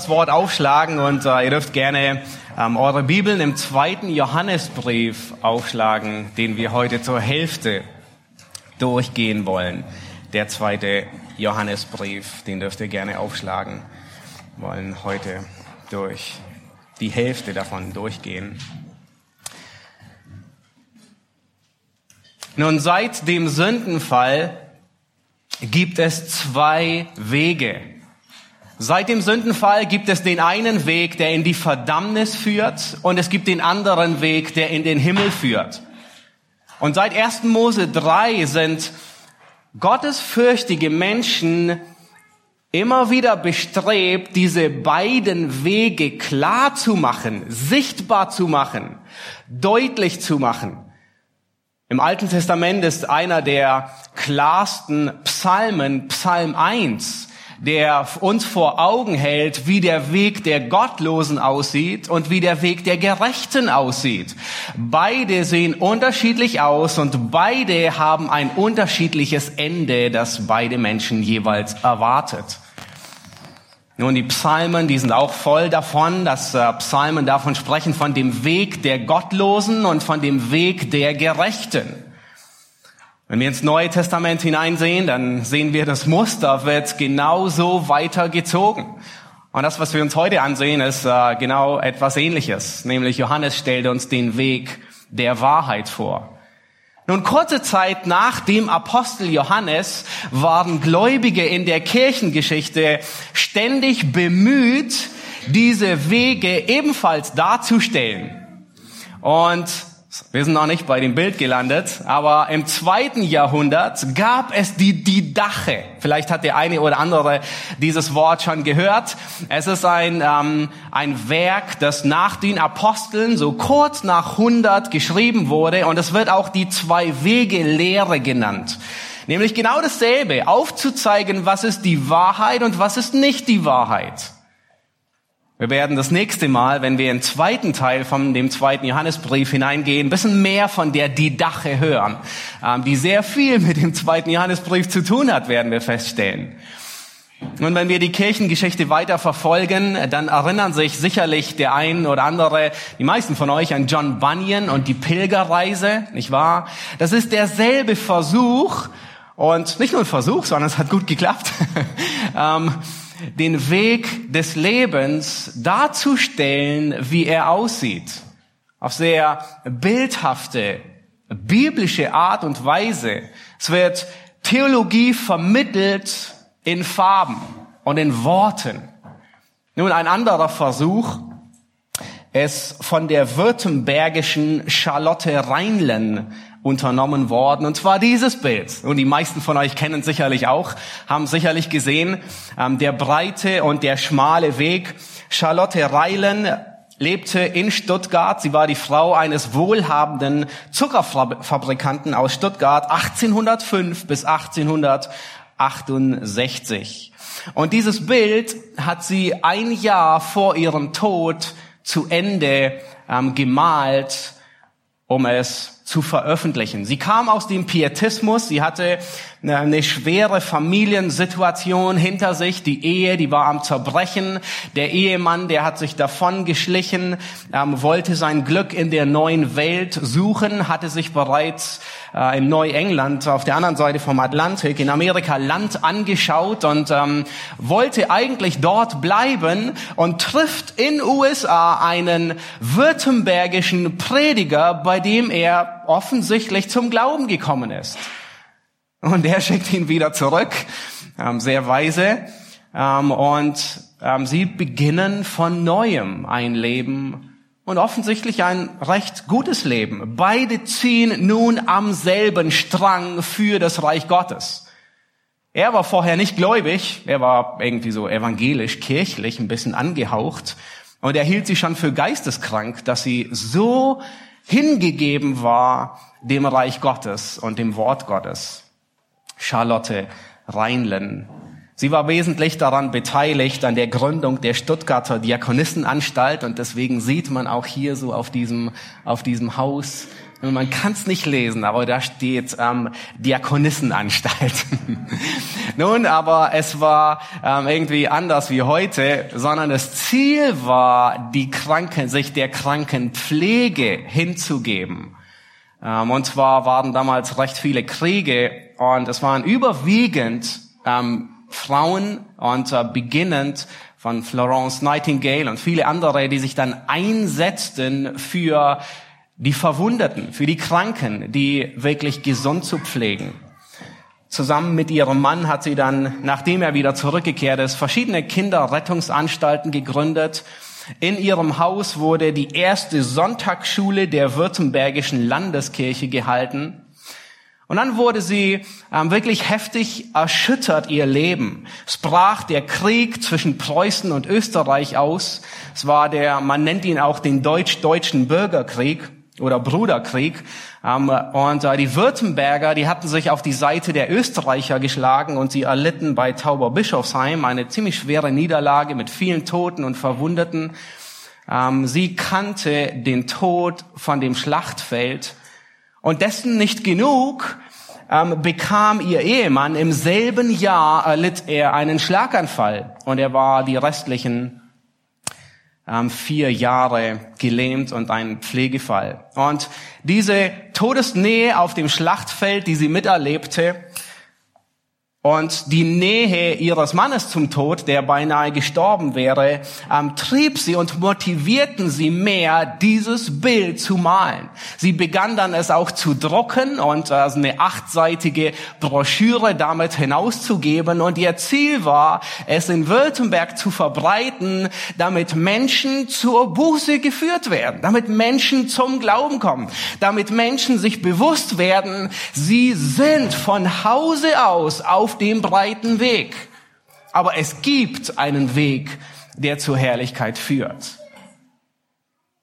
Gottes Wort aufschlagen und äh, ihr dürft gerne ähm, eure Bibeln im zweiten Johannesbrief aufschlagen, den wir heute zur Hälfte durchgehen wollen. Der zweite Johannesbrief, den dürft ihr gerne aufschlagen. Wollen heute durch die Hälfte davon durchgehen. Nun, seit dem Sündenfall gibt es zwei Wege. Seit dem Sündenfall gibt es den einen Weg, der in die Verdammnis führt, und es gibt den anderen Weg, der in den Himmel führt. Und seit 1. Mose 3 sind gottesfürchtige Menschen immer wieder bestrebt, diese beiden Wege klar zu machen, sichtbar zu machen, deutlich zu machen. Im Alten Testament ist einer der klarsten Psalmen Psalm 1 der uns vor Augen hält, wie der Weg der Gottlosen aussieht und wie der Weg der Gerechten aussieht. Beide sehen unterschiedlich aus und beide haben ein unterschiedliches Ende, das beide Menschen jeweils erwartet. Nun, die Psalmen, die sind auch voll davon, dass äh, Psalmen davon sprechen, von dem Weg der Gottlosen und von dem Weg der Gerechten. Wenn wir ins Neue Testament hineinsehen, dann sehen wir, das Muster wird genauso weitergezogen. Und das, was wir uns heute ansehen, ist äh, genau etwas Ähnliches. Nämlich Johannes stellt uns den Weg der Wahrheit vor. Nun, kurze Zeit nach dem Apostel Johannes waren Gläubige in der Kirchengeschichte ständig bemüht, diese Wege ebenfalls darzustellen. Und wir sind noch nicht bei dem Bild gelandet, aber im zweiten Jahrhundert gab es die Didache. Vielleicht hat der eine oder andere dieses Wort schon gehört. Es ist ein, ähm, ein Werk, das nach den Aposteln so kurz nach 100 geschrieben wurde und es wird auch die Zwei-Wege-Lehre genannt. Nämlich genau dasselbe, aufzuzeigen, was ist die Wahrheit und was ist nicht die Wahrheit. Wir werden das nächste Mal, wenn wir im zweiten Teil von dem zweiten Johannesbrief hineingehen, ein bisschen mehr von der Didache hören, ähm, die sehr viel mit dem zweiten Johannesbrief zu tun hat, werden wir feststellen. Und wenn wir die Kirchengeschichte weiter verfolgen, dann erinnern sich sicherlich der ein oder andere, die meisten von euch an John Bunyan und die Pilgerreise, nicht wahr? Das ist derselbe Versuch und nicht nur ein Versuch, sondern es hat gut geklappt. den Weg des Lebens darzustellen, wie er aussieht. Auf sehr bildhafte, biblische Art und Weise. Es wird Theologie vermittelt in Farben und in Worten. Nun ein anderer Versuch ist von der württembergischen Charlotte Reinlen unternommen worden. Und zwar dieses Bild. Und die meisten von euch kennen sicherlich auch, haben sicherlich gesehen, ähm, der breite und der schmale Weg. Charlotte Reilen lebte in Stuttgart. Sie war die Frau eines wohlhabenden Zuckerfabrikanten aus Stuttgart 1805 bis 1868. Und dieses Bild hat sie ein Jahr vor ihrem Tod zu Ende ähm, gemalt, um es zu veröffentlichen. Sie kam aus dem Pietismus, sie hatte eine schwere Familiensituation hinter sich, die Ehe, die war am Zerbrechen, der Ehemann, der hat sich davon geschlichen, ähm, wollte sein Glück in der neuen Welt suchen, hatte sich bereits äh, in Neuengland auf der anderen Seite vom Atlantik in Amerika Land angeschaut und ähm, wollte eigentlich dort bleiben und trifft in USA einen württembergischen Prediger, bei dem er offensichtlich zum Glauben gekommen ist. Und er schickt ihn wieder zurück, ähm, sehr weise. Ähm, und ähm, sie beginnen von neuem ein Leben und offensichtlich ein recht gutes Leben. Beide ziehen nun am selben Strang für das Reich Gottes. Er war vorher nicht gläubig, er war irgendwie so evangelisch, kirchlich, ein bisschen angehaucht. Und er hielt sie schon für geisteskrank, dass sie so hingegeben war dem Reich Gottes und dem Wort Gottes. Charlotte Reinlen. Sie war wesentlich daran beteiligt an der Gründung der Stuttgarter Diakonissenanstalt und deswegen sieht man auch hier so auf diesem, auf diesem Haus man kann es nicht lesen, aber da steht ähm, Diakonissenanstalt. Nun, aber es war ähm, irgendwie anders wie heute, sondern das Ziel war, die Kranken, sich der Krankenpflege hinzugeben. Ähm, und zwar waren damals recht viele Kriege und es waren überwiegend ähm, Frauen und äh, beginnend von Florence Nightingale und viele andere, die sich dann einsetzten für die Verwundeten, für die Kranken, die wirklich gesund zu pflegen. Zusammen mit ihrem Mann hat sie dann, nachdem er wieder zurückgekehrt ist, verschiedene Kinderrettungsanstalten gegründet. In ihrem Haus wurde die erste Sonntagsschule der Württembergischen Landeskirche gehalten. Und dann wurde sie ähm, wirklich heftig erschüttert, ihr Leben. Es brach der Krieg zwischen Preußen und Österreich aus. Es war der, man nennt ihn auch den deutsch-deutschen Bürgerkrieg oder Bruderkrieg. Ähm, und äh, die Württemberger, die hatten sich auf die Seite der Österreicher geschlagen und sie erlitten bei Tauberbischofsheim eine ziemlich schwere Niederlage mit vielen Toten und Verwundeten. Ähm, sie kannte den Tod von dem Schlachtfeld und dessen nicht genug ähm, bekam ihr Ehemann im selben Jahr erlitt er einen Schlaganfall und er war die restlichen vier Jahre gelähmt und ein Pflegefall. Und diese Todesnähe auf dem Schlachtfeld, die sie miterlebte, und die Nähe ihres Mannes zum Tod, der beinahe gestorben wäre, ähm, trieb sie und motivierten sie mehr, dieses Bild zu malen. Sie begann dann es auch zu drucken und äh, eine achtseitige Broschüre damit hinauszugeben. Und ihr Ziel war, es in Württemberg zu verbreiten, damit Menschen zur Buße geführt werden, damit Menschen zum Glauben kommen, damit Menschen sich bewusst werden, sie sind von Hause aus auf auf dem breiten Weg. Aber es gibt einen Weg, der zur Herrlichkeit führt.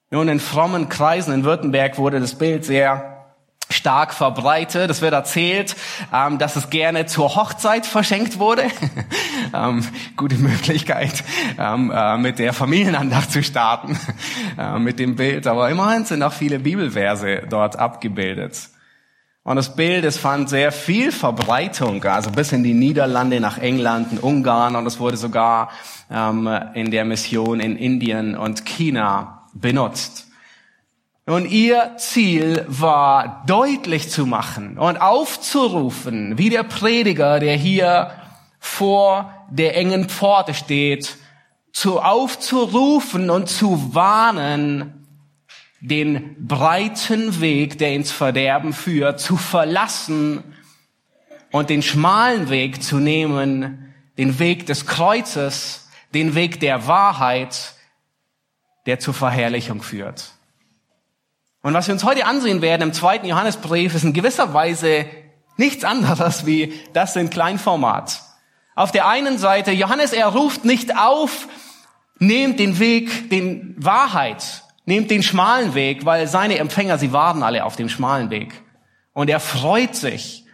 Nun, in frommen Kreisen in Württemberg wurde das Bild sehr stark verbreitet. Es wird erzählt, ähm, dass es gerne zur Hochzeit verschenkt wurde. ähm, gute Möglichkeit, ähm, äh, mit der Familienandacht zu starten, äh, mit dem Bild. Aber immerhin sind auch viele Bibelverse dort abgebildet. Und das Bild, es fand sehr viel Verbreitung, also bis in die Niederlande, nach England, in Ungarn und es wurde sogar ähm, in der Mission in Indien und China benutzt. Und ihr Ziel war deutlich zu machen und aufzurufen, wie der Prediger, der hier vor der engen Pforte steht, zu aufzurufen und zu warnen, den breiten Weg, der ins Verderben führt, zu verlassen und den schmalen Weg zu nehmen, den Weg des Kreuzes, den Weg der Wahrheit, der zur Verherrlichung führt. Und was wir uns heute ansehen werden im zweiten Johannesbrief, ist in gewisser Weise nichts anderes wie das in Kleinformat. Auf der einen Seite, Johannes, er ruft nicht auf, nehmt den Weg, den Wahrheit, Nehmt den schmalen Weg, weil seine Empfänger, sie waren alle auf dem schmalen Weg. Und er freut sich,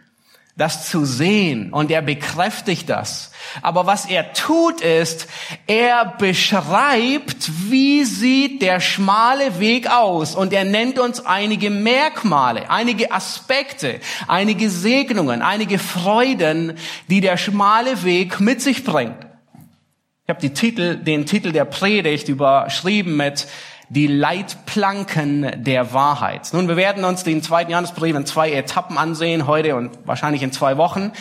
das zu sehen und er bekräftigt das. Aber was er tut ist, er beschreibt, wie sieht der schmale Weg aus und er nennt uns einige Merkmale, einige Aspekte, einige Segnungen, einige Freuden, die der schmale Weg mit sich bringt. Ich habe die Titel, den Titel der Predigt überschrieben mit die Leitplanken der Wahrheit. Nun, wir werden uns den zweiten Johannesbrief in zwei Etappen ansehen, heute und wahrscheinlich in zwei Wochen.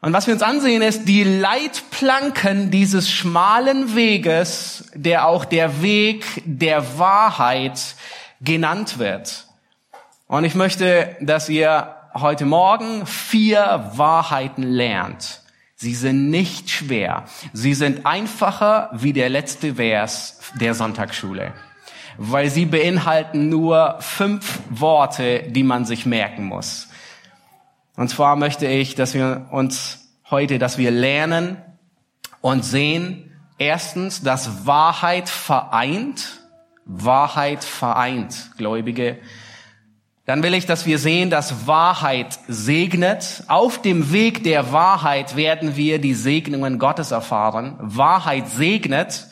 Und was wir uns ansehen ist die Leitplanken dieses schmalen Weges, der auch der Weg der Wahrheit genannt wird. Und ich möchte, dass ihr heute Morgen vier Wahrheiten lernt. Sie sind nicht schwer. Sie sind einfacher wie der letzte Vers der Sonntagsschule weil sie beinhalten nur fünf Worte, die man sich merken muss. Und zwar möchte ich, dass wir uns heute, dass wir lernen und sehen, erstens, dass Wahrheit vereint. Wahrheit vereint, Gläubige, dann will ich, dass wir sehen, dass Wahrheit segnet. Auf dem Weg der Wahrheit werden wir die Segnungen Gottes erfahren. Wahrheit segnet.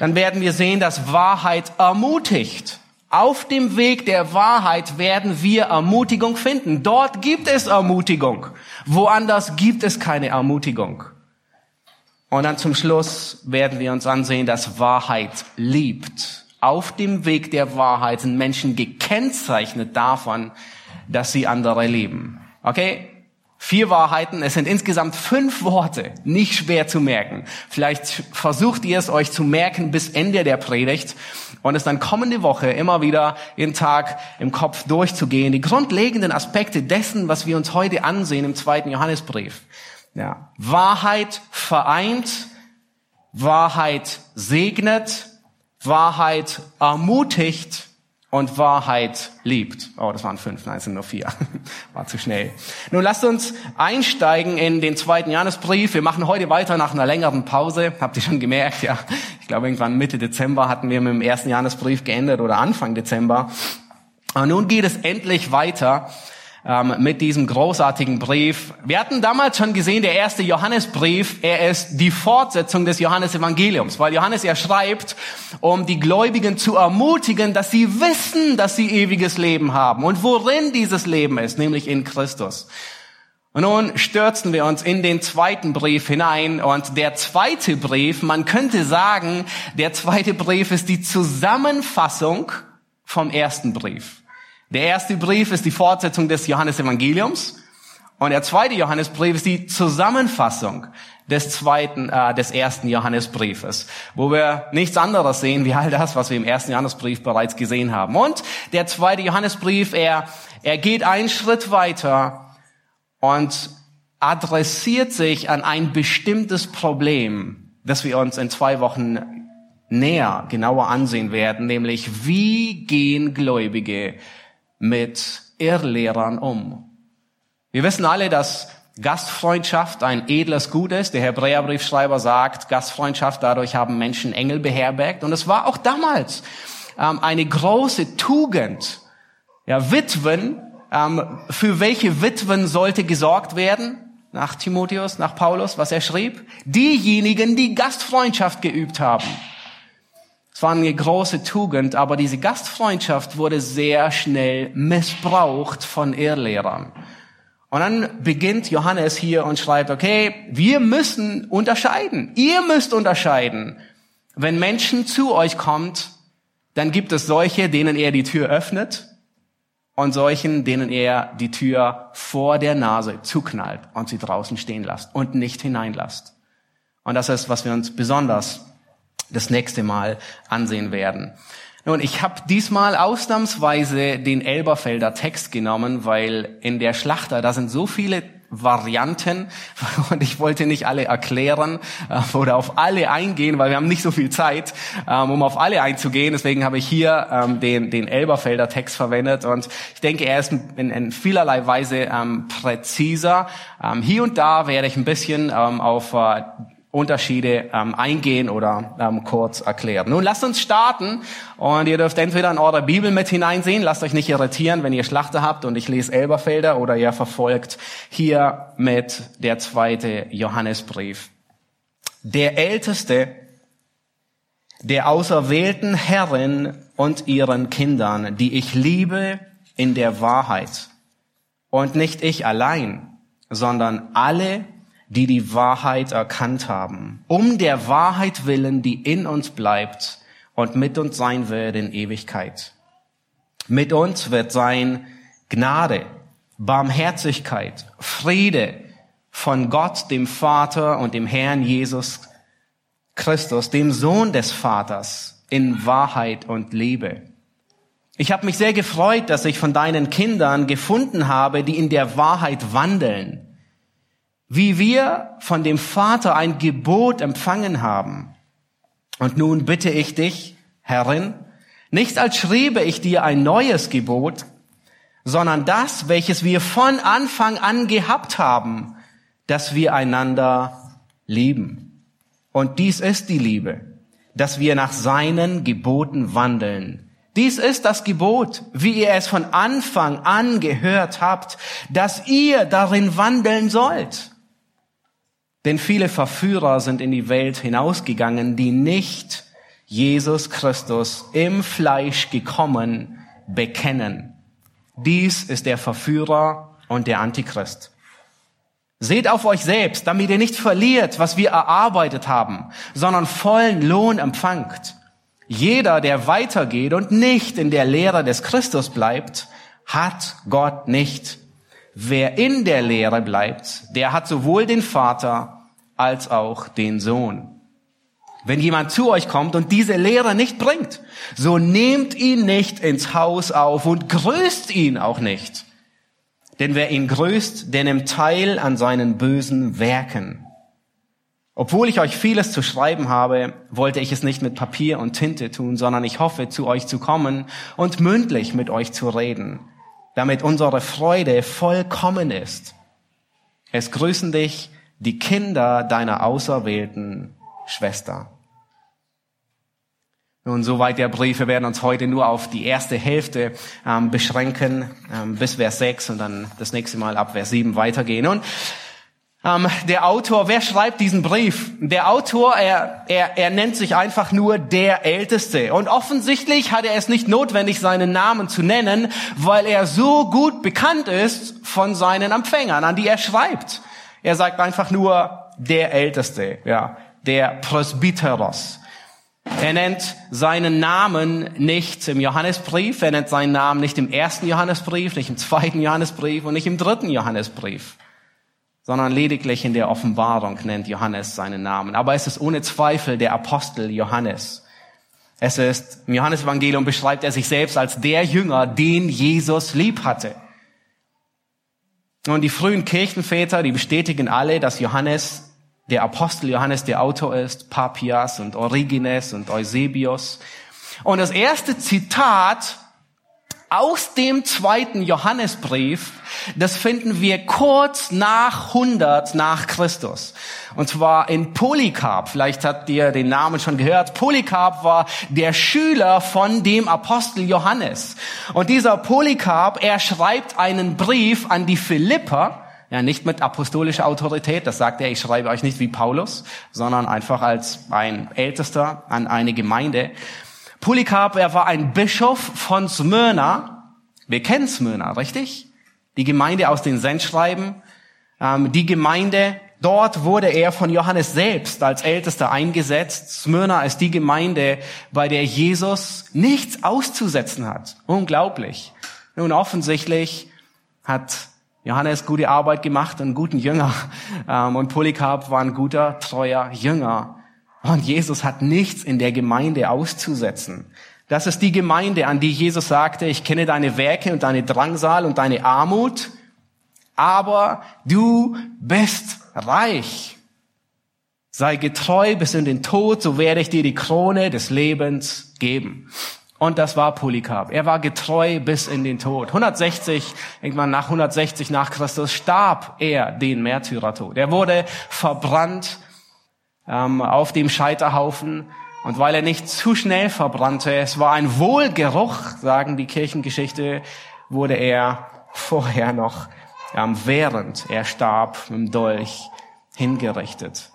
Dann werden wir sehen, dass Wahrheit ermutigt. Auf dem Weg der Wahrheit werden wir Ermutigung finden. Dort gibt es Ermutigung. Woanders gibt es keine Ermutigung. Und dann zum Schluss werden wir uns ansehen, dass Wahrheit liebt. Auf dem Weg der Wahrheit sind Menschen gekennzeichnet davon, dass sie andere lieben. Okay? Vier Wahrheiten, es sind insgesamt fünf Worte, nicht schwer zu merken. Vielleicht versucht ihr es euch zu merken bis Ende der Predigt und es dann kommende Woche immer wieder jeden Tag im Kopf durchzugehen, die grundlegenden Aspekte dessen, was wir uns heute ansehen im zweiten Johannesbrief. Ja. Wahrheit vereint, Wahrheit segnet, Wahrheit ermutigt und Wahrheit liebt. Oh, das waren fünf, nein, es sind nur vier. War zu schnell. Nun lasst uns einsteigen in den zweiten Johannesbrief. Wir machen heute weiter nach einer längeren Pause. Habt ihr schon gemerkt, ja. Ich glaube, irgendwann Mitte Dezember hatten wir mit dem ersten Johannesbrief geendet oder Anfang Dezember. Aber nun geht es endlich weiter ähm, mit diesem großartigen Brief. Wir hatten damals schon gesehen, der erste Johannesbrief, er ist die Fortsetzung des Johannesevangeliums, weil Johannes er schreibt, um die Gläubigen zu ermutigen, dass sie wissen, dass sie ewiges Leben haben und worin dieses Leben ist, nämlich in Christus. Und nun stürzen wir uns in den zweiten Brief hinein und der zweite Brief, man könnte sagen, der zweite Brief ist die Zusammenfassung vom ersten Brief. Der erste Brief ist die Fortsetzung des Johannesevangeliums und der zweite Johannesbrief ist die Zusammenfassung des zweiten, äh, des ersten Johannesbriefes, wo wir nichts anderes sehen wie all das, was wir im ersten Johannesbrief bereits gesehen haben. Und der zweite Johannesbrief, er, er geht einen Schritt weiter und adressiert sich an ein bestimmtes Problem, das wir uns in zwei Wochen näher, genauer ansehen werden, nämlich wie gehen Gläubige mit Irrlehrern um. Wir wissen alle, dass Gastfreundschaft ein edles Gut ist. Der Hebräerbriefschreiber sagt, Gastfreundschaft, dadurch haben Menschen Engel beherbergt. Und es war auch damals ähm, eine große Tugend. Ja, Witwen, ähm, für welche Witwen sollte gesorgt werden? Nach Timotheus, nach Paulus, was er schrieb? Diejenigen, die Gastfreundschaft geübt haben. War eine große Tugend, aber diese Gastfreundschaft wurde sehr schnell missbraucht von Irrlehrern. Und dann beginnt Johannes hier und schreibt, okay, wir müssen unterscheiden. Ihr müsst unterscheiden. Wenn Menschen zu euch kommt, dann gibt es solche, denen er die Tür öffnet und solchen, denen er die Tür vor der Nase zuknallt und sie draußen stehen lässt und nicht hineinlasst. Und das ist, was wir uns besonders das nächste Mal ansehen werden. Nun, ich habe diesmal ausnahmsweise den Elberfelder Text genommen, weil in der Schlachter, da sind so viele Varianten und ich wollte nicht alle erklären äh, oder auf alle eingehen, weil wir haben nicht so viel Zeit, ähm, um auf alle einzugehen. Deswegen habe ich hier ähm, den, den Elberfelder Text verwendet und ich denke, er ist in, in vielerlei Weise ähm, präziser. Ähm, hier und da werde ich ein bisschen ähm, auf äh, Unterschiede ähm, eingehen oder ähm, kurz erklären. Nun lasst uns starten und ihr dürft entweder in eure Bibel mit hineinsehen, lasst euch nicht irritieren, wenn ihr Schlachter habt und ich lese Elberfelder oder ihr verfolgt hier mit der zweite Johannesbrief. Der Älteste der auserwählten Herren und ihren Kindern, die ich liebe in der Wahrheit. Und nicht ich allein, sondern alle, die die Wahrheit erkannt haben, um der Wahrheit willen, die in uns bleibt und mit uns sein wird in Ewigkeit. Mit uns wird sein Gnade, Barmherzigkeit, Friede von Gott, dem Vater und dem Herrn Jesus Christus, dem Sohn des Vaters, in Wahrheit und Liebe. Ich habe mich sehr gefreut, dass ich von deinen Kindern gefunden habe, die in der Wahrheit wandeln wie wir von dem Vater ein Gebot empfangen haben. Und nun bitte ich dich, Herrin, nicht als schriebe ich dir ein neues Gebot, sondern das, welches wir von Anfang an gehabt haben, dass wir einander lieben. Und dies ist die Liebe, dass wir nach seinen Geboten wandeln. Dies ist das Gebot, wie ihr es von Anfang an gehört habt, dass ihr darin wandeln sollt. Denn viele Verführer sind in die Welt hinausgegangen, die nicht Jesus Christus im Fleisch gekommen bekennen. Dies ist der Verführer und der Antichrist. Seht auf euch selbst, damit ihr nicht verliert, was wir erarbeitet haben, sondern vollen Lohn empfangt. Jeder, der weitergeht und nicht in der Lehre des Christus bleibt, hat Gott nicht. Wer in der Lehre bleibt, der hat sowohl den Vater als auch den Sohn. Wenn jemand zu euch kommt und diese Lehre nicht bringt, so nehmt ihn nicht ins Haus auf und grüßt ihn auch nicht. Denn wer ihn grüßt, der nimmt teil an seinen bösen Werken. Obwohl ich euch vieles zu schreiben habe, wollte ich es nicht mit Papier und Tinte tun, sondern ich hoffe, zu euch zu kommen und mündlich mit euch zu reden, damit unsere Freude vollkommen ist. Es grüßen dich die Kinder deiner auserwählten Schwester. Nun, soweit der Brief. Wir werden uns heute nur auf die erste Hälfte ähm, beschränken, ähm, bis Vers 6 und dann das nächste Mal ab Vers 7 weitergehen. Und ähm, der Autor, wer schreibt diesen Brief? Der Autor, er, er, er nennt sich einfach nur der Älteste. Und offensichtlich hat er es nicht notwendig, seinen Namen zu nennen, weil er so gut bekannt ist von seinen Empfängern, an die er schreibt. Er sagt einfach nur der Älteste, ja, der Presbyteros. Er nennt seinen Namen nicht im Johannesbrief, er nennt seinen Namen nicht im ersten Johannesbrief, nicht im zweiten Johannesbrief und nicht im dritten Johannesbrief, sondern lediglich in der Offenbarung nennt Johannes seinen Namen. Aber es ist ohne Zweifel der Apostel Johannes. Es ist, im Johannesevangelium beschreibt er sich selbst als der Jünger, den Jesus lieb hatte. Und die frühen Kirchenväter, die bestätigen alle, dass Johannes der Apostel Johannes der Autor ist, Papias und Origenes und Eusebius. Und das erste Zitat aus dem zweiten Johannesbrief, das finden wir kurz nach 100 nach Christus. Und zwar in Polycarp. Vielleicht habt ihr den Namen schon gehört. Polycarp war der Schüler von dem Apostel Johannes. Und dieser Polycarp, er schreibt einen Brief an die Philipper ja, nicht mit apostolischer Autorität, das sagt er, ich schreibe euch nicht wie Paulus, sondern einfach als ein Ältester an eine Gemeinde. Polycarp, er war ein Bischof von Smyrna. Wir kennen Smyrna, richtig? Die Gemeinde aus den Sendschreiben. Ähm, die Gemeinde, dort wurde er von Johannes selbst als Ältester eingesetzt. Smyrna ist die Gemeinde, bei der Jesus nichts auszusetzen hat. Unglaublich. Nun, offensichtlich hat Johannes gute Arbeit gemacht, einen guten Jünger. Ähm, und Polycarp war ein guter, treuer Jünger. Und Jesus hat nichts in der Gemeinde auszusetzen. Das ist die Gemeinde, an die Jesus sagte, ich kenne deine Werke und deine Drangsal und deine Armut, aber du bist reich. Sei getreu bis in den Tod, so werde ich dir die Krone des Lebens geben. Und das war Polycarp. Er war getreu bis in den Tod. 160, irgendwann nach 160 nach Christus starb er den Märtyrertod. Er wurde verbrannt ähm, auf dem Scheiterhaufen. Und weil er nicht zu schnell verbrannte, es war ein Wohlgeruch, sagen die Kirchengeschichte, wurde er vorher noch, ähm, während er starb, mit dem Dolch hingerichtet.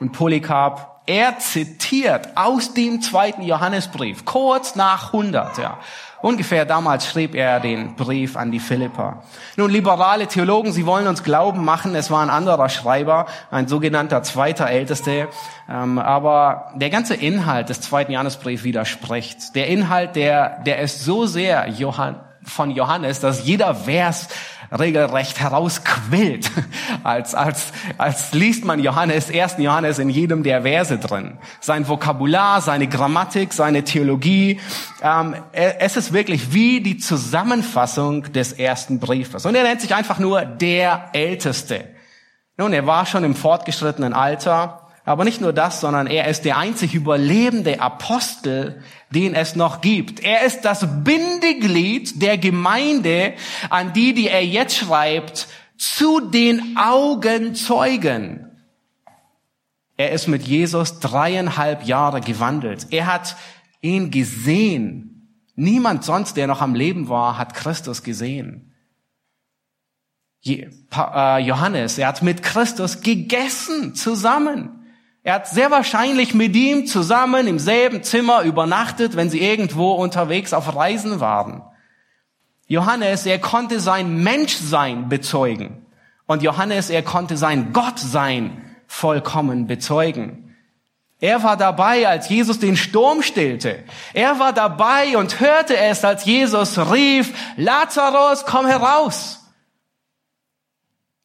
Und Polycarp er zitiert aus dem zweiten Johannesbrief, kurz nach 100, ja. Ungefähr damals schrieb er den Brief an die Philipper. Nun, liberale Theologen, sie wollen uns glauben machen, es war ein anderer Schreiber, ein sogenannter zweiter Älteste. Ähm, aber der ganze Inhalt des zweiten Johannesbriefs widerspricht. Der Inhalt, der, der ist so sehr Johann, von Johannes, dass jeder Vers regelrecht herausquillt, als, als, als liest man Johannes, ersten Johannes in jedem der Verse drin. Sein Vokabular, seine Grammatik, seine Theologie, ähm, es ist wirklich wie die Zusammenfassung des ersten Briefes. Und er nennt sich einfach nur der Älteste. Nun, er war schon im fortgeschrittenen Alter, aber nicht nur das, sondern er ist der einzig überlebende Apostel, den es noch gibt. Er ist das Bindeglied der Gemeinde, an die, die er jetzt schreibt, zu den Augenzeugen. Er ist mit Jesus dreieinhalb Jahre gewandelt. Er hat ihn gesehen. Niemand sonst, der noch am Leben war, hat Christus gesehen. Äh, Johannes, er hat mit Christus gegessen zusammen. Er hat sehr wahrscheinlich mit ihm zusammen im selben Zimmer übernachtet, wenn sie irgendwo unterwegs auf Reisen waren. Johannes, er konnte sein Menschsein bezeugen. Und Johannes, er konnte sein Gottsein vollkommen bezeugen. Er war dabei, als Jesus den Sturm stillte. Er war dabei und hörte es, als Jesus rief, Lazarus, komm heraus.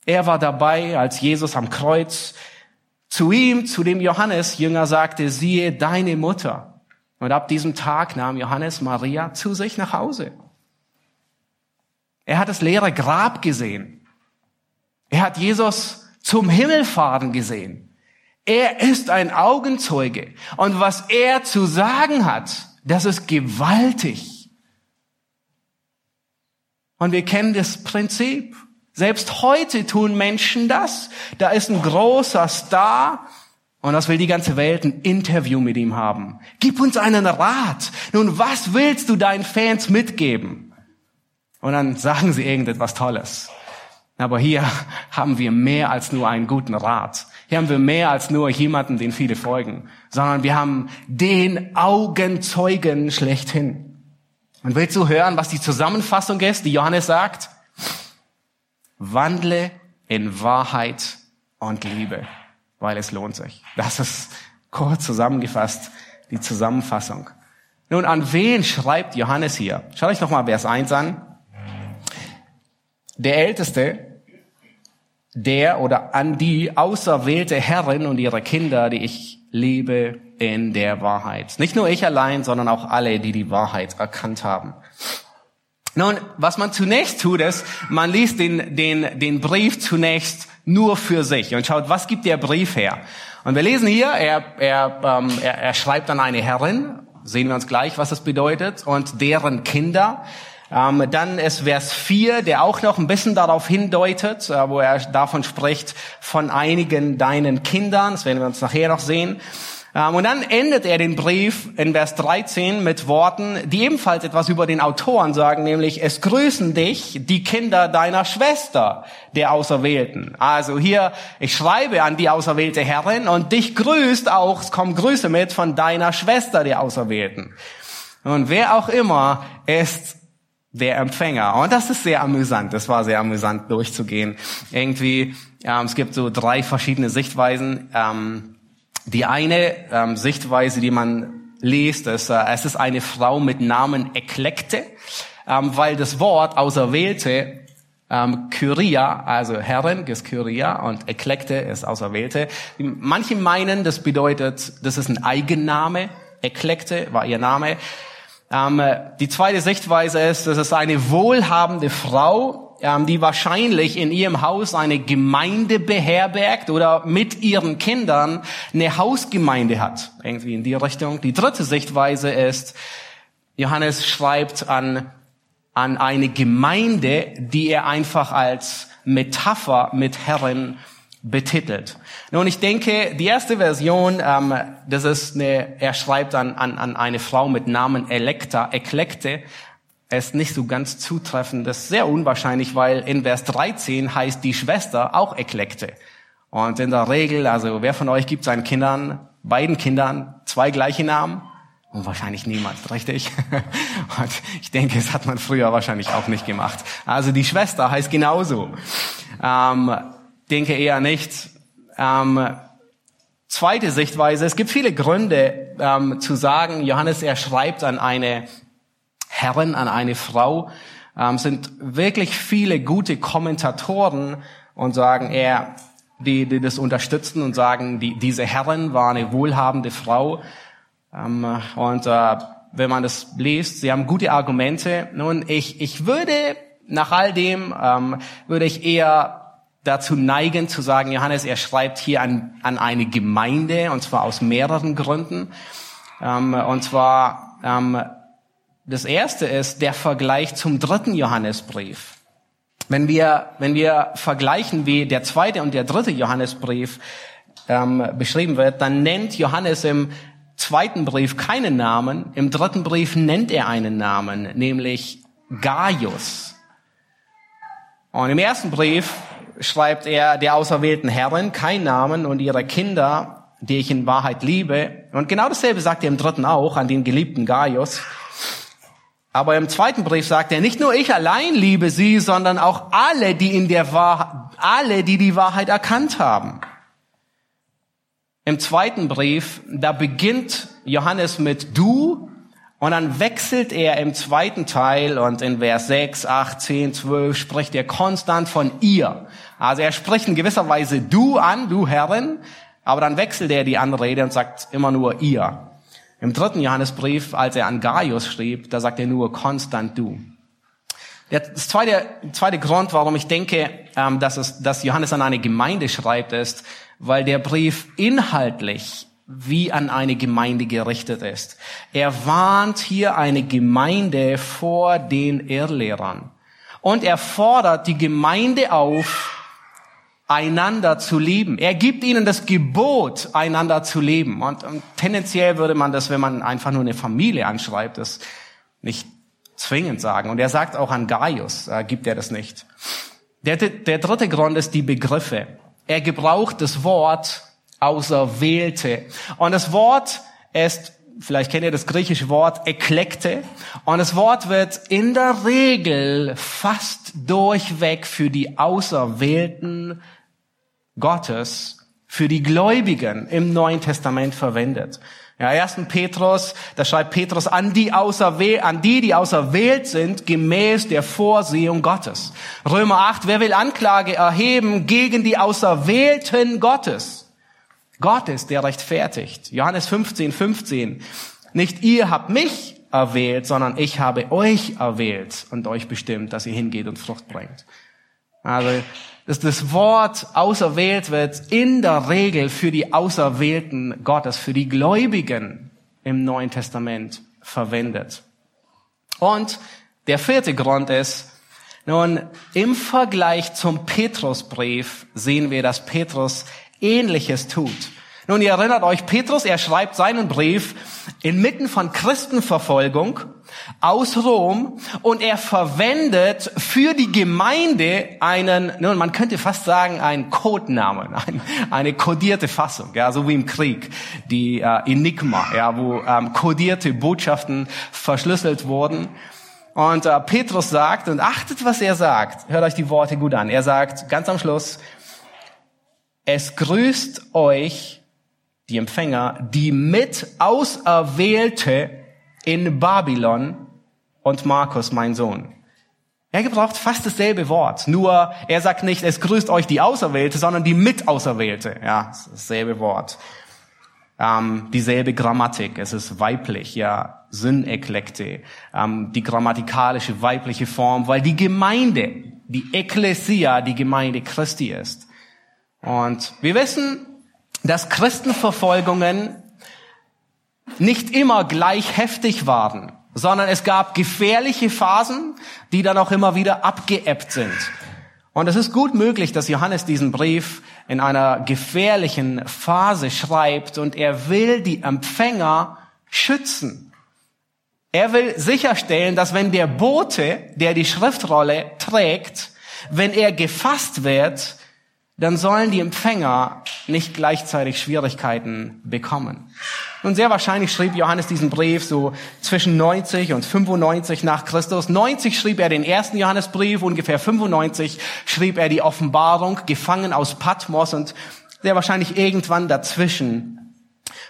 Er war dabei, als Jesus am Kreuz zu ihm, zu dem Johannes Jünger sagte, siehe deine Mutter. Und ab diesem Tag nahm Johannes Maria zu sich nach Hause. Er hat das leere Grab gesehen. Er hat Jesus zum Himmel fahren gesehen. Er ist ein Augenzeuge. Und was er zu sagen hat, das ist gewaltig. Und wir kennen das Prinzip. Selbst heute tun Menschen das. Da ist ein großer Star und das will die ganze Welt ein Interview mit ihm haben. Gib uns einen Rat. Nun, was willst du deinen Fans mitgeben? Und dann sagen sie irgendetwas Tolles. Aber hier haben wir mehr als nur einen guten Rat. Hier haben wir mehr als nur jemanden, den viele folgen, sondern wir haben den Augenzeugen schlechthin. Und willst du hören, was die Zusammenfassung ist, die Johannes sagt? Wandle in Wahrheit und Liebe, weil es lohnt sich. Das ist kurz zusammengefasst die Zusammenfassung. Nun, an wen schreibt Johannes hier? Schaut euch nochmal Vers 1 an. Der Älteste, der oder an die auserwählte Herrin und ihre Kinder, die ich liebe in der Wahrheit. Nicht nur ich allein, sondern auch alle, die die Wahrheit erkannt haben. Nun, was man zunächst tut, ist, man liest den, den, den Brief zunächst nur für sich und schaut, was gibt der Brief her? Und wir lesen hier, er, er, ähm, er, er schreibt an eine Herrin, sehen wir uns gleich, was das bedeutet, und deren Kinder. Ähm, dann ist Vers 4, der auch noch ein bisschen darauf hindeutet, äh, wo er davon spricht, von einigen deinen Kindern, das werden wir uns nachher noch sehen. Ähm, und dann endet er den Brief in Vers 13 mit Worten, die ebenfalls etwas über den Autoren sagen, nämlich, es grüßen dich die Kinder deiner Schwester, der Auserwählten. Also hier, ich schreibe an die auserwählte Herrin und dich grüßt auch, es kommen Grüße mit von deiner Schwester, der Auserwählten. Und wer auch immer ist der Empfänger. Und das ist sehr amüsant. Das war sehr amüsant durchzugehen. Irgendwie, ähm, es gibt so drei verschiedene Sichtweisen. Ähm, die eine ähm, Sichtweise, die man liest, ist, äh, es ist eine Frau mit Namen Eklekte, ähm, weil das Wort Auserwählte ähm, Kyria, also Herren ist Kyria und Eklekte ist Auserwählte. Manche meinen, das bedeutet, das ist ein Eigenname. Eklekte war ihr Name. Ähm, die zweite Sichtweise ist, das ist eine wohlhabende Frau, die wahrscheinlich in ihrem Haus eine Gemeinde beherbergt oder mit ihren Kindern eine Hausgemeinde hat. Irgendwie in die Richtung. Die dritte Sichtweise ist, Johannes schreibt an, an eine Gemeinde, die er einfach als Metapher mit Herren betitelt. Nun, ich denke, die erste Version, ähm, das ist eine, er schreibt an, an, an eine Frau mit Namen Elekta, Eklekte, ist nicht so ganz zutreffend. Das ist sehr unwahrscheinlich, weil in Vers 13 heißt die Schwester auch Eklekte. Und in der Regel, also wer von euch gibt seinen Kindern, beiden Kindern, zwei gleiche Namen? Und wahrscheinlich niemand, richtig? Und ich denke, das hat man früher wahrscheinlich auch nicht gemacht. Also die Schwester heißt genauso. Ähm, denke eher nicht. Ähm, zweite Sichtweise, es gibt viele Gründe ähm, zu sagen, Johannes, er schreibt an eine Herren an eine Frau, ähm, sind wirklich viele gute Kommentatoren und sagen, er, die, die das unterstützen und sagen, die, diese Herren war eine wohlhabende Frau. Ähm, und äh, wenn man das liest, sie haben gute Argumente. Nun, ich, ich würde nach all dem, ähm, würde ich eher dazu neigen zu sagen, Johannes, er schreibt hier an, an eine Gemeinde, und zwar aus mehreren Gründen. Ähm, und zwar, ähm, das erste ist der Vergleich zum dritten Johannesbrief. Wenn wir, wenn wir vergleichen, wie der zweite und der dritte Johannesbrief ähm, beschrieben wird, dann nennt Johannes im zweiten Brief keinen Namen, im dritten Brief nennt er einen Namen, nämlich Gaius. Und im ersten Brief schreibt er der auserwählten Herren keinen Namen und ihre Kinder, die ich in Wahrheit liebe. Und genau dasselbe sagt er im dritten auch an den geliebten Gaius. Aber im zweiten Brief sagt er, nicht nur ich allein liebe sie, sondern auch alle, die in der Wahrheit, alle, die die Wahrheit erkannt haben. Im zweiten Brief, da beginnt Johannes mit du und dann wechselt er im zweiten Teil und in Vers 6, 8, 10, 12 spricht er konstant von ihr. Also er spricht in gewisser Weise du an, du Herren, aber dann wechselt er die Anrede und sagt immer nur ihr. Im dritten Johannesbrief, als er an Gaius schrieb, da sagt er nur konstant du. Der zweite, zweite Grund, warum ich denke, ähm, dass, es, dass Johannes an eine Gemeinde schreibt, ist, weil der Brief inhaltlich wie an eine Gemeinde gerichtet ist. Er warnt hier eine Gemeinde vor den Irrlehrern. Und er fordert die Gemeinde auf, einander zu lieben. Er gibt ihnen das Gebot, einander zu lieben. Und, und tendenziell würde man das, wenn man einfach nur eine Familie anschreibt, das nicht zwingend sagen. Und er sagt auch an Gaius, äh, gibt er das nicht. Der, der dritte Grund ist die Begriffe. Er gebraucht das Wort Auserwählte. Und das Wort ist vielleicht kennt ihr das griechische Wort eklekte. Und das Wort wird in der Regel fast durchweg für die Auserwählten Gottes für die Gläubigen im Neuen Testament verwendet. Ja, 1. Petrus, da schreibt Petrus an die, auserwähl, an die, die auserwählt sind, gemäß der Vorsehung Gottes. Römer 8, wer will Anklage erheben gegen die Auserwählten Gottes? Gott ist der rechtfertigt. Johannes 15, 15. Nicht ihr habt mich erwählt, sondern ich habe euch erwählt und euch bestimmt, dass ihr hingeht und Frucht bringt. Also dass das Wort auserwählt wird in der Regel für die Auserwählten Gottes, für die Gläubigen im Neuen Testament verwendet. Und der vierte Grund ist, nun, im Vergleich zum Petrusbrief sehen wir, dass Petrus Ähnliches tut. Nun, ihr erinnert euch, Petrus, er schreibt seinen Brief inmitten von Christenverfolgung aus Rom und er verwendet für die Gemeinde einen, nun, man könnte fast sagen, einen Codenamen, ein, eine kodierte Fassung, ja, so wie im Krieg, die äh, Enigma, ja, wo ähm, kodierte Botschaften verschlüsselt wurden. Und äh, Petrus sagt, und achtet, was er sagt, hört euch die Worte gut an, er sagt ganz am Schluss, es grüßt euch die Empfänger, die mit Auserwählte in Babylon und Markus, mein Sohn. Er gebraucht fast dasselbe Wort, nur er sagt nicht, es grüßt euch die Auserwählte, sondern die Mitauserwählte. Ja, dasselbe Wort. Ähm, dieselbe Grammatik, es ist weiblich, ja, Syneklekte, ähm, die grammatikalische weibliche Form, weil die Gemeinde, die Ekklesia, die Gemeinde Christi ist. Und wir wissen, dass Christenverfolgungen nicht immer gleich heftig waren, sondern es gab gefährliche Phasen, die dann auch immer wieder abgeebbt sind. Und es ist gut möglich, dass Johannes diesen Brief in einer gefährlichen Phase schreibt und er will die Empfänger schützen. Er will sicherstellen, dass wenn der Bote, der die Schriftrolle trägt, wenn er gefasst wird, dann sollen die Empfänger nicht gleichzeitig Schwierigkeiten bekommen. Und sehr wahrscheinlich schrieb Johannes diesen Brief so zwischen 90 und 95 nach Christus. 90 schrieb er den ersten Johannesbrief, ungefähr 95 schrieb er die Offenbarung, gefangen aus Patmos und sehr wahrscheinlich irgendwann dazwischen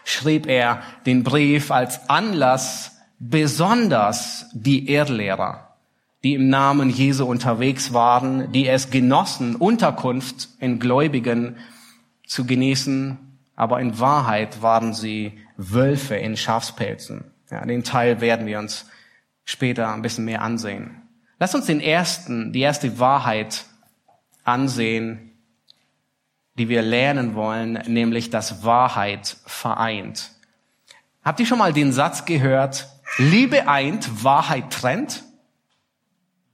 schrieb er den Brief als Anlass besonders die Irrlehrer die im Namen Jesu unterwegs waren, die es genossen, Unterkunft in Gläubigen zu genießen, aber in Wahrheit waren sie Wölfe in Schafspelzen. Ja, den Teil werden wir uns später ein bisschen mehr ansehen. Lass uns den ersten, die erste Wahrheit ansehen, die wir lernen wollen, nämlich dass Wahrheit vereint. Habt ihr schon mal den Satz gehört, Liebe eint, Wahrheit trennt?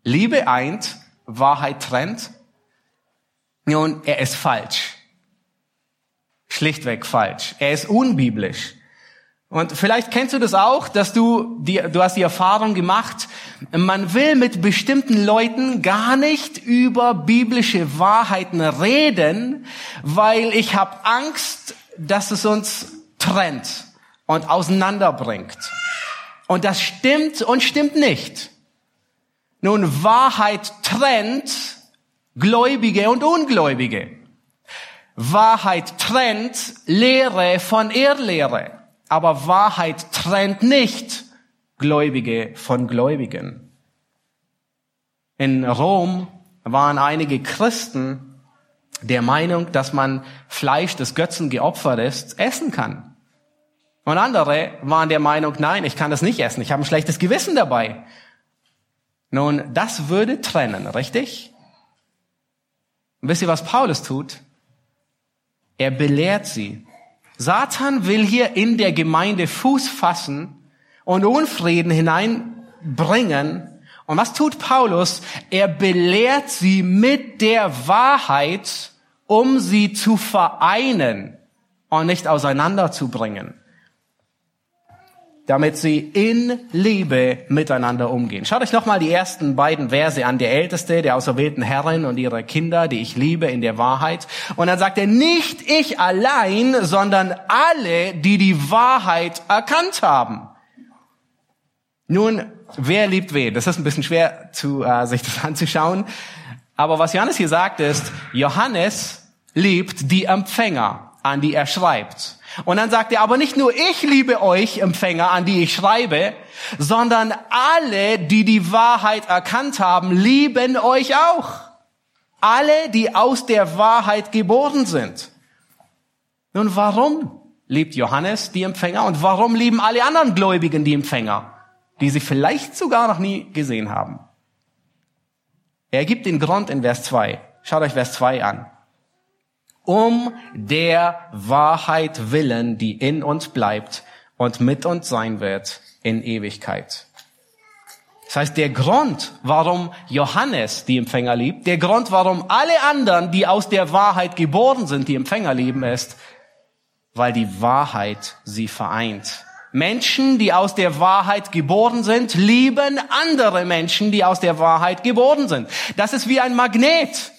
Liebe eint, Wahrheit trennt. Nun, er ist falsch. schlichtweg falsch. Er ist unbiblisch. Und vielleicht kennst du das auch, dass du die, du hast die Erfahrung gemacht, man will mit bestimmten Leuten gar nicht über biblische Wahrheiten reden, weil ich habe Angst, dass es uns trennt und auseinanderbringt. Und das stimmt und stimmt nicht. Nun, Wahrheit trennt Gläubige und Ungläubige. Wahrheit trennt Lehre von Irrlehre. Aber Wahrheit trennt nicht Gläubige von Gläubigen. In Rom waren einige Christen der Meinung, dass man Fleisch des Götzen geopfert ist, essen kann. Und andere waren der Meinung, nein, ich kann das nicht essen, ich habe ein schlechtes Gewissen dabei. Nun, das würde trennen, richtig? Und wisst ihr, was Paulus tut? Er belehrt sie. Satan will hier in der Gemeinde Fuß fassen und Unfrieden hineinbringen. Und was tut Paulus? Er belehrt sie mit der Wahrheit, um sie zu vereinen und nicht auseinanderzubringen damit sie in Liebe miteinander umgehen. Schaut euch nochmal die ersten beiden Verse an. Der Älteste, der auserwählten Herrin und ihre Kinder, die ich liebe in der Wahrheit. Und dann sagt er, nicht ich allein, sondern alle, die die Wahrheit erkannt haben. Nun, wer liebt wen? Das ist ein bisschen schwer, zu, äh, sich das anzuschauen. Aber was Johannes hier sagt ist, Johannes liebt die Empfänger, an die er schreibt. Und dann sagt er, aber nicht nur ich liebe euch Empfänger, an die ich schreibe, sondern alle, die die Wahrheit erkannt haben, lieben euch auch. Alle, die aus der Wahrheit geboren sind. Nun, warum liebt Johannes die Empfänger und warum lieben alle anderen Gläubigen die Empfänger, die sie vielleicht sogar noch nie gesehen haben? Er gibt den Grund in Vers 2. Schaut euch Vers 2 an um der Wahrheit willen, die in uns bleibt und mit uns sein wird in Ewigkeit. Das heißt, der Grund, warum Johannes die Empfänger liebt, der Grund, warum alle anderen, die aus der Wahrheit geboren sind, die Empfänger lieben, ist, weil die Wahrheit sie vereint. Menschen, die aus der Wahrheit geboren sind, lieben andere Menschen, die aus der Wahrheit geboren sind. Das ist wie ein Magnet.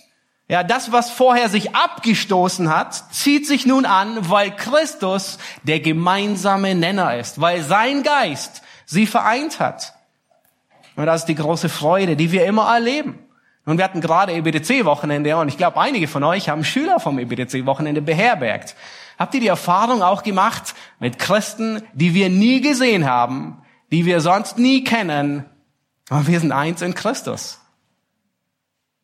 Ja, das, was vorher sich abgestoßen hat, zieht sich nun an, weil Christus der gemeinsame Nenner ist, weil sein Geist sie vereint hat. Und das ist die große Freude, die wir immer erleben. Und wir hatten gerade EBDC-Wochenende und ich glaube, einige von euch haben Schüler vom EBDC-Wochenende beherbergt. Habt ihr die Erfahrung auch gemacht mit Christen, die wir nie gesehen haben, die wir sonst nie kennen, aber wir sind eins in Christus.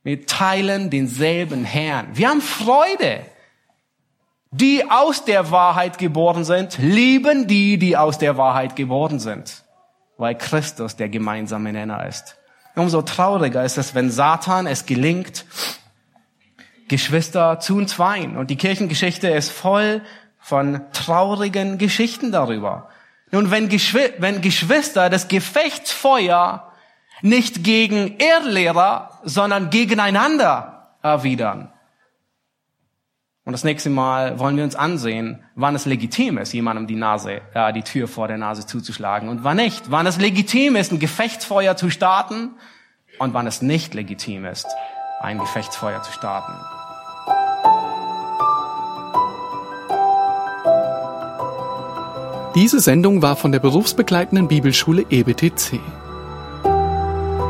Wir teilen denselben Herrn. Wir haben Freude. Die aus der Wahrheit geboren sind, lieben die, die aus der Wahrheit geboren sind, weil Christus der gemeinsame Nenner ist. Umso trauriger ist es, wenn Satan es gelingt, Geschwister zu entzweien. Und die Kirchengeschichte ist voll von traurigen Geschichten darüber. Nun, wenn, Geschwister das Gefechtsfeuer nicht gegen Irrlehrer, sondern gegeneinander erwidern. Und das nächste Mal wollen wir uns ansehen, wann es legitim ist, jemandem die Nase, äh, die Tür vor der Nase zuzuschlagen und wann nicht. Wann es legitim ist, ein Gefechtsfeuer zu starten und wann es nicht legitim ist, ein Gefechtsfeuer zu starten. Diese Sendung war von der berufsbegleitenden Bibelschule EBTC.